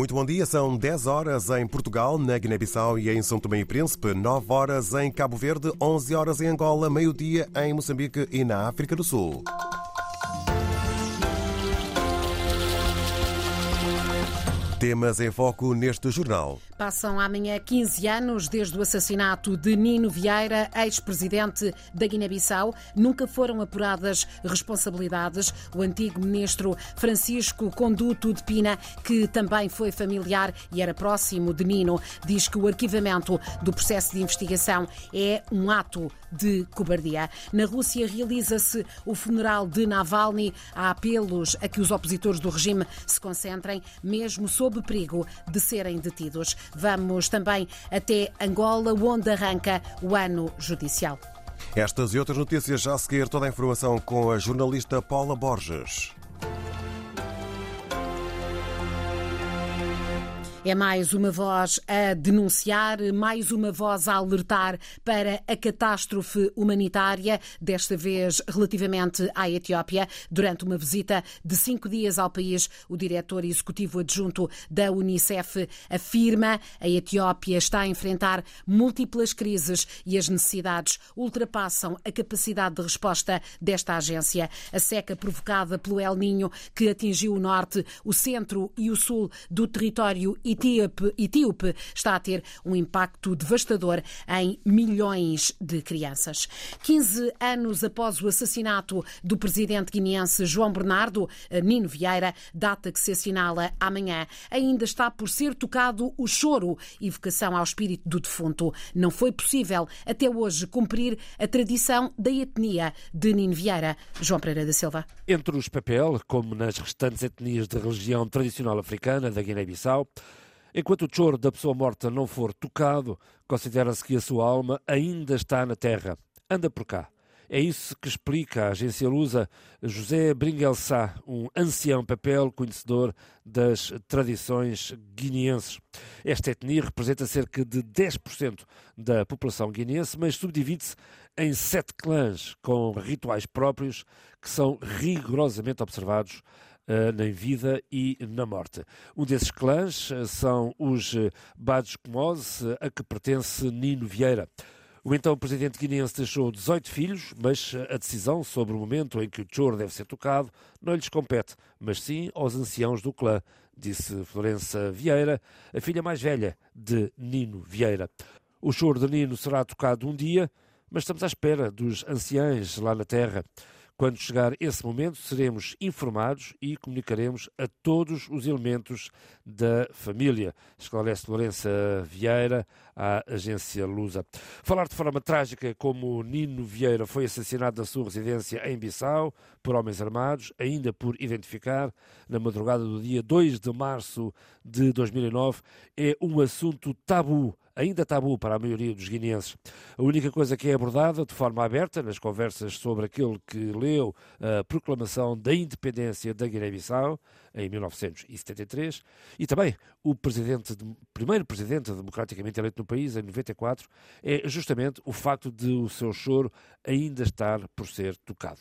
Muito bom dia, são 10 horas em Portugal, na Guiné-Bissau e em São Tomé e Príncipe, 9 horas em Cabo Verde, 11 horas em Angola, meio-dia em Moçambique e na África do Sul. Temas em foco neste jornal. Passam amanhã 15 anos desde o assassinato de Nino Vieira, ex-presidente da Guiné-Bissau. Nunca foram apuradas responsabilidades. O antigo ministro Francisco Conduto de Pina, que também foi familiar e era próximo de Nino, diz que o arquivamento do processo de investigação é um ato de cobardia. Na Rússia realiza-se o funeral de Navalny. Há apelos a que os opositores do regime se concentrem, mesmo sob perigo de serem detidos. Vamos também até Angola, onde arranca o ano judicial. Estas e outras notícias já a seguir, toda a informação com a jornalista Paula Borges. É mais uma voz a denunciar, mais uma voz a alertar para a catástrofe humanitária, desta vez relativamente à Etiópia. Durante uma visita de cinco dias ao país, o diretor executivo adjunto da Unicef afirma a Etiópia está a enfrentar múltiplas crises e as necessidades ultrapassam a capacidade de resposta desta agência. A seca provocada pelo El Ninho, que atingiu o norte, o centro e o sul do território etíope, está a ter um impacto devastador em milhões de crianças. 15 anos após o assassinato do presidente guineense João Bernardo, Nino Vieira, data que se assinala amanhã, ainda está por ser tocado o choro, evocação ao espírito do defunto. Não foi possível até hoje cumprir a tradição da etnia de Nino Vieira. João Pereira da Silva. Entre os papel, como nas restantes etnias de religião tradicional africana da Guiné-Bissau, Enquanto o choro da pessoa morta não for tocado, considera-se que a sua alma ainda está na terra. Anda por cá. É isso que explica a agência lusa José Bringuelsá, um ancião papel conhecedor das tradições guineenses. Esta etnia representa cerca de 10% da população guineense, mas subdivide-se em sete clãs com rituais próprios que são rigorosamente observados na vida e na morte. Um desses clãs são os Badjkumos, a que pertence Nino Vieira. O então presidente guineense deixou 18 filhos, mas a decisão sobre o momento em que o choro deve ser tocado não lhes compete, mas sim aos anciãos do clã, disse Florença Vieira, a filha mais velha de Nino Vieira. O choro de Nino será tocado um dia, mas estamos à espera dos anciães lá na terra. Quando chegar esse momento, seremos informados e comunicaremos a todos os elementos da família, esclarece Lourença Vieira à agência Lusa. Falar de forma trágica como Nino Vieira foi assassinado na sua residência em Bissau por homens armados, ainda por identificar, na madrugada do dia 2 de março de 2009, é um assunto tabu ainda tabu para a maioria dos guineenses. A única coisa que é abordada de forma aberta nas conversas sobre aquele que leu a proclamação da independência da Guiné-Bissau em 1973 e também o presidente, primeiro presidente democraticamente eleito no país em 94 é justamente o facto de o seu choro ainda estar por ser tocado.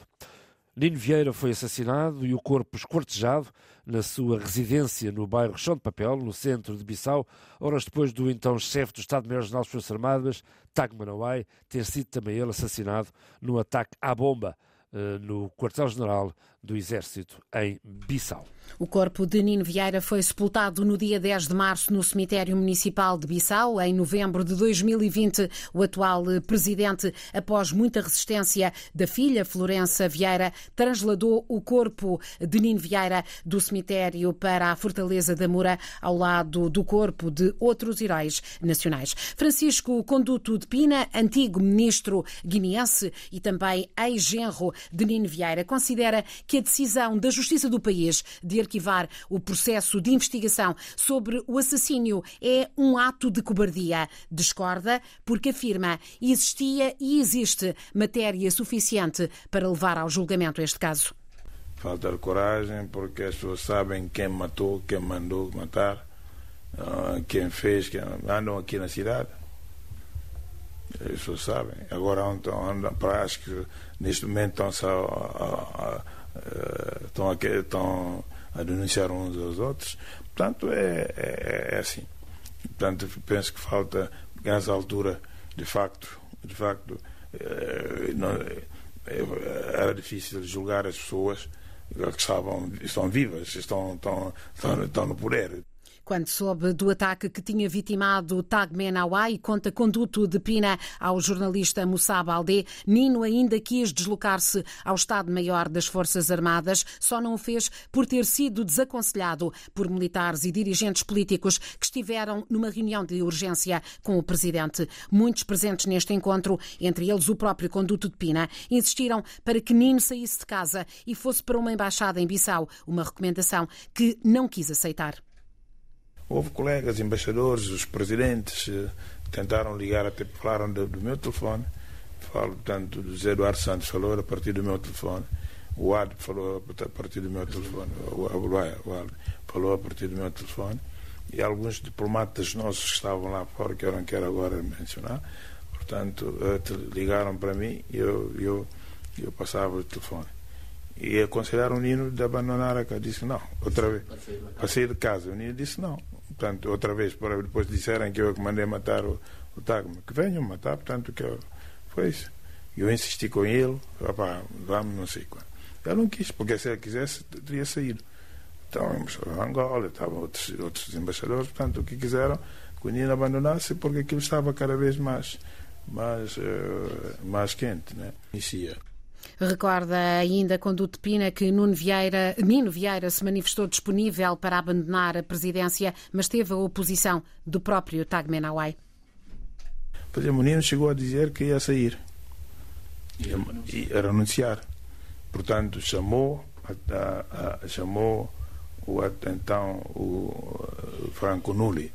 Nino Vieira foi assassinado e o corpo esquartejado na sua residência no bairro Chão de Papel, no centro de Bissau, horas depois do então chefe do Estado-Maior-General das Forças Armadas, Tag Manawai, ter sido também ele assassinado num ataque à bomba no quartel-general do Exército em Bissau. O corpo de Nino Vieira foi sepultado no dia 10 de março no cemitério municipal de Bissau. Em novembro de 2020, o atual presidente, após muita resistência da filha Florença Vieira, trasladou o corpo de Nino Vieira do cemitério para a Fortaleza da Moura, ao lado do corpo de outros heróis nacionais. Francisco Conduto de Pina, antigo ministro guineense e também ex-genro de Nino Vieira, considera que a decisão da Justiça do país de arquivar o processo de investigação sobre o assassínio é um ato de cobardia. Discorda porque afirma existia e existe matéria suficiente para levar ao julgamento este caso. Falta coragem porque as pessoas sabem quem matou, quem mandou matar, quem fez, quem andam aqui na cidade. As pessoas sabem. Agora andam, andam acho que neste momento estão só a, a, estão, a, estão a denunciar uns aos outros. Portanto, é, é, é assim. Portanto, penso que falta, nessa altura, de facto, de facto, eh, não, eh, era difícil julgar as pessoas que estavam, estão vivas, estão, estão, estão, estão no poder. Quando soube do ataque que tinha vitimado Tagmen Awai, conta conduto de Pina ao jornalista Moussa Baldé, Nino ainda quis deslocar-se ao Estado-Maior das Forças Armadas, só não o fez por ter sido desaconselhado por militares e dirigentes políticos que estiveram numa reunião de urgência com o presidente. Muitos presentes neste encontro, entre eles o próprio conduto de Pina, insistiram para que Nino saísse de casa e fosse para uma embaixada em Bissau, uma recomendação que não quis aceitar. Houve colegas, embaixadores, os presidentes eh, tentaram ligar, até falaram do, do meu telefone. Falo, portanto, do José Eduardo Santos falou a partir do meu telefone. O Ad falou a partir do meu telefone. O Ad falou a partir do meu telefone. E alguns diplomatas nossos que estavam lá fora, que eu não quero agora mencionar, portanto, eh, ligaram para mim e eu, eu, eu passava o telefone e aconselharam o Nino de abandonar a casa. Disse não, outra vez. Para sair de casa. O Nino disse não. Portanto, outra vez, depois disseram que eu que mandei matar o, o Tagma. Que venham matar, portanto, que eu, foi isso. Eu insisti com ele, rapaz, vamos, não sei quando. Ele não quis, porque se ele quisesse, teria saído. Então, o Angola, estavam outros, outros embaixadores, portanto, o que quiseram que o Nino abandonasse, porque aquilo estava cada vez mais, mais, uh, mais quente, né? Inicia. Recorda ainda Conduto Pina que Nuno Vieira, Nino Vieira se manifestou disponível para abandonar a presidência, mas teve a oposição do próprio Tagmen Awai. Pois é, o Nino chegou a dizer que ia sair, ia, ia renunciar. Portanto, chamou, a, a, chamou o, então o Franco Nulli,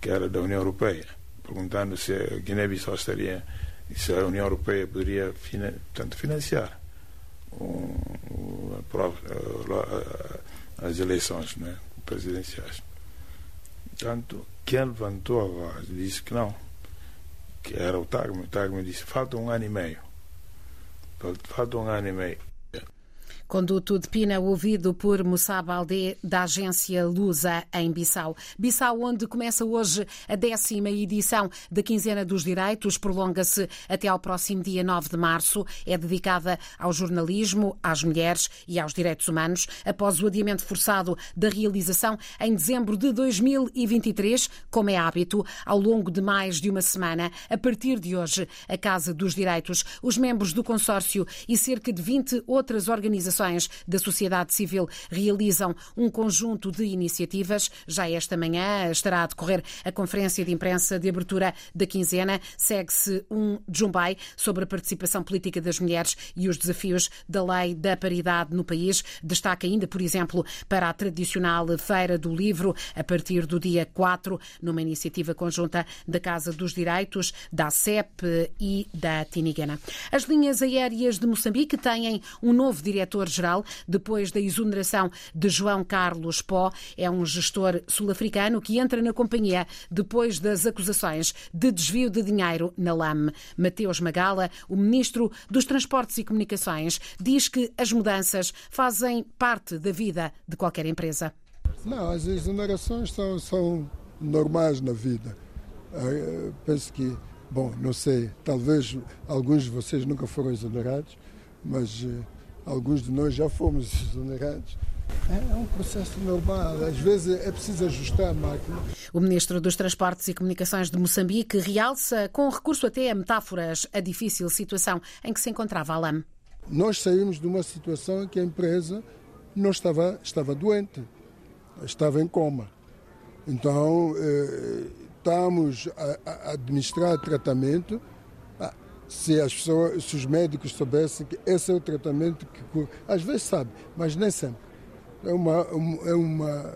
que era da União Europeia, perguntando se a Guiné-Bissau estaria se a União Europeia poderia portanto, financiar um, um, as eleições né, presidenciais. Portanto, quem levantou a voz disse que não, que era o Tagme. O Tagme disse: falta um ano e meio. Falta um ano e meio. Conduto de Pina, ouvido por Moussa Baldé, da agência Lusa, em Bissau. Bissau, onde começa hoje a décima edição da Quinzena dos Direitos, prolonga-se até ao próximo dia 9 de março. É dedicada ao jornalismo, às mulheres e aos direitos humanos, após o adiamento forçado da realização em dezembro de 2023, como é hábito, ao longo de mais de uma semana. A partir de hoje, a Casa dos Direitos, os membros do consórcio e cerca de 20 outras organizações organizações da sociedade civil realizam um conjunto de iniciativas. Já esta manhã estará a decorrer a conferência de imprensa de abertura da quinzena. Segue-se um Jumbai sobre a participação política das mulheres e os desafios da lei da paridade no país. Destaca ainda, por exemplo, para a tradicional Feira do Livro, a partir do dia 4, numa iniciativa conjunta da Casa dos Direitos, da CEP e da Tinigana. As linhas aéreas de Moçambique têm um novo diretor geral depois da exoneração de João Carlos Pó. É um gestor sul-africano que entra na companhia depois das acusações de desvio de dinheiro na LAM. Mateus Magala, o ministro dos Transportes e Comunicações, diz que as mudanças fazem parte da vida de qualquer empresa. Não, as exonerações são, são normais na vida. Eu penso que, bom, não sei, talvez alguns de vocês nunca foram exonerados, mas eh, alguns de nós já fomos exonerados. É um processo normal, às vezes é preciso ajustar a máquina. O Ministro dos Transportes e Comunicações de Moçambique realça, com recurso até a metáforas, a difícil situação em que se encontrava a LAM. Nós saímos de uma situação em que a empresa não estava, estava doente, estava em coma. Então, eh, estamos a, a administrar tratamento se as pessoas, se os médicos soubessem que esse é o tratamento que. Às vezes sabe, mas nem sempre. É uma, é uma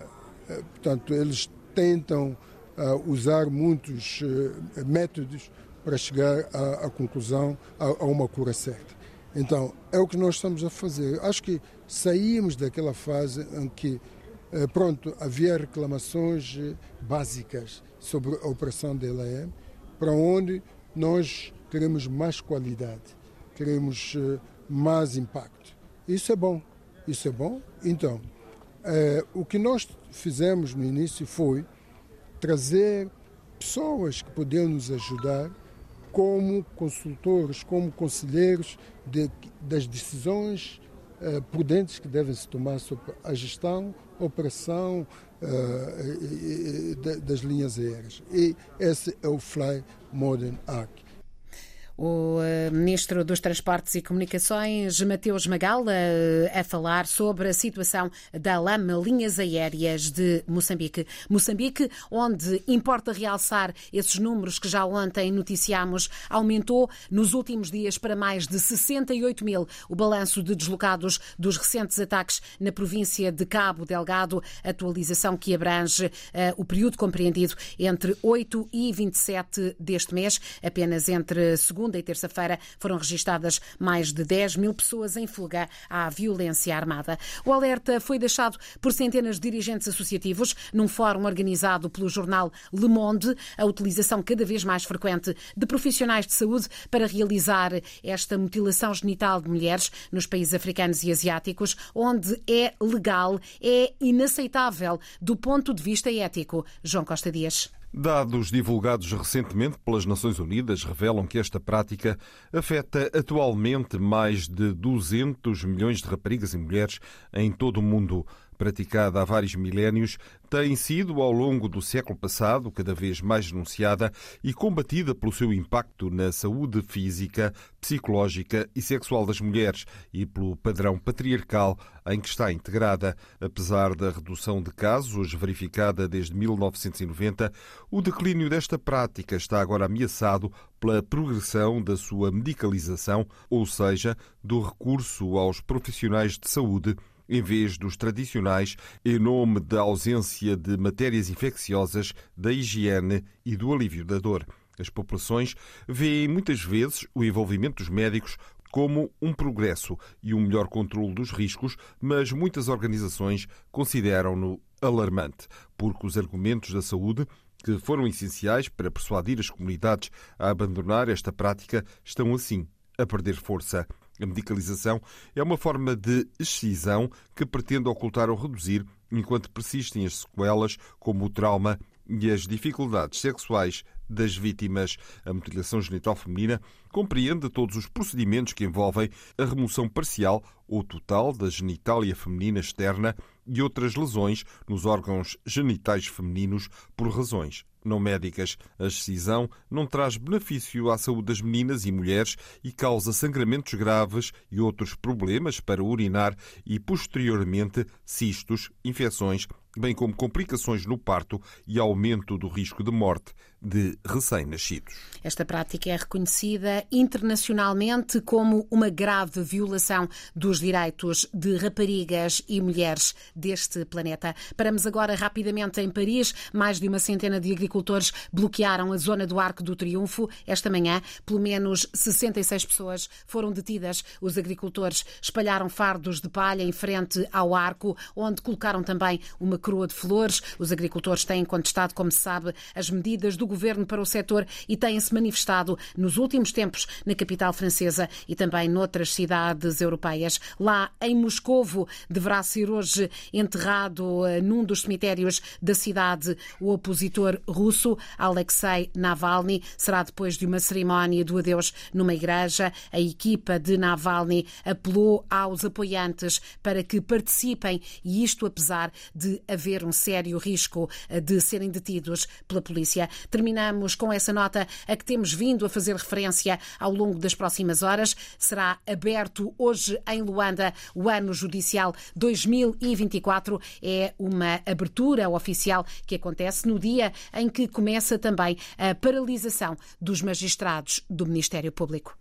é, portanto, eles tentam uh, usar muitos uh, métodos para chegar à, à conclusão, a, a, uma cura certa. Então, é o que nós estamos a fazer. Acho que saímos daquela fase em que, uh, pronto, havia reclamações básicas sobre a operação da LAM, para onde nós queremos mais qualidade, queremos eh, mais impacto. Isso é bom, isso é bom. Então, Eh, o que nós fizemos no início foi trazer pessoas que podiam nos ajudar como consultores, como conselheiros de, das decisões uh, prudentes que devem se tomar sobre a gestão, operação das linhas aéreas. E esse é o Fly Modern Act. O eh, Ministro dos Transportes e Comunicações, Mateus Magala, eh, a falar sobre a situação da LAM Linhas Aéreas de Moçambique. Moçambique, onde importa realçar esses números que já ontem noticiámos, aumentou nos últimos dias para mais de 68 mil o balanço de deslocados dos recentes ataques na província de Cabo Delgado, atualização que abrange uh, o período compreendido entre 8 e 27 deste mês, apenas entre segunda segunda e terça-feira foram registadas mais de 10 mil pessoas em fuga à violência armada. O alerta foi deixado por centenas de dirigentes associativos num fórum organizado pelo jornal Le Monde, a utilização cada vez mais frequente de profissionais de saúde para realizar esta mutilação genital de mulheres nos países africanos e asiáticos, onde é legal, é inaceitável do ponto de vista ético. João Costa Dias. Dados divulgados recentemente pelas Nações Unidas revelam que esta prática afeta atualmente mais de 200 milhões de raparigas e mulheres em todo o mundo praticada há vários milénios, tem sido, ao longo do século passado, cada vez mais denunciada e combatida pelo seu impacto na saúde física, psicológica e sexual das mulheres e pelo padrão patriarcal em que está integrada. Apesar da redução de casos verificada desde 1990, o declínio desta prática está agora ameaçado pela progressão da sua medicalização, ou seja, do recurso aos profissionais de saúde em vez dos tradicionais, em nome da ausência de matérias infecciosas, da higiene e do alívio da dor. As populações veem muitas vezes o envolvimento dos médicos como um progresso e um melhor controle dos riscos, mas muitas organizações consideram-no alarmante, porque os argumentos da saúde que foram essenciais para persuadir as comunidades a abandonar esta prática estão assim a perder força. A medicalização é uma forma de excisão que pretende ocultar ou reduzir, enquanto persistem as sequelas, como o trauma e as dificuldades sexuais das vítimas. A mutilação genital feminina compreende todos os procedimentos que envolvem a remoção parcial ou total da genitália feminina externa e outras lesões nos órgãos genitais femininos por razões não médicas. A excisão não traz benefício à saúde das meninas e mulheres e causa sangramentos graves e outros problemas para urinar e, posteriormente, cistos, infecções, bem como complicações no parto e aumento do risco de morte de recém-nascidos. Esta prática é reconhecida internacionalmente como uma grave violação dos direitos de raparigas e mulheres deste planeta. Paramos agora rapidamente em Paris. Mais de uma centena de agricultores bloquearam a zona do Arco do Triunfo esta manhã. Pelo menos 66 pessoas foram detidas. Os agricultores espalharam fardos de palha em frente ao arco, onde colocaram também uma coroa de flores. Os agricultores têm contestado, como se sabe, as medidas do governo para o setor e têm-se manifestado nos últimos tempos na capital francesa e também noutras cidades europeias. Lá em Moscovo deverá ser hoje enterrado eh, num dos cemitérios da cidade o opositor russo Alexei Navalny. Será depois de uma cerimónia do adeus numa igreja. A equipa de Navalny apelou aos apoiantes para que participem e isto apesar de haver um sério risco eh, de serem detidos pela polícia. Terminamos com essa nota a que temos vindo a fazer referência ao longo das próximas horas. Será aberto hoje em Luanda o ano judicial 2024. É uma abertura oficial que acontece no dia em que começa também a paralisação dos magistrados do Ministério Público.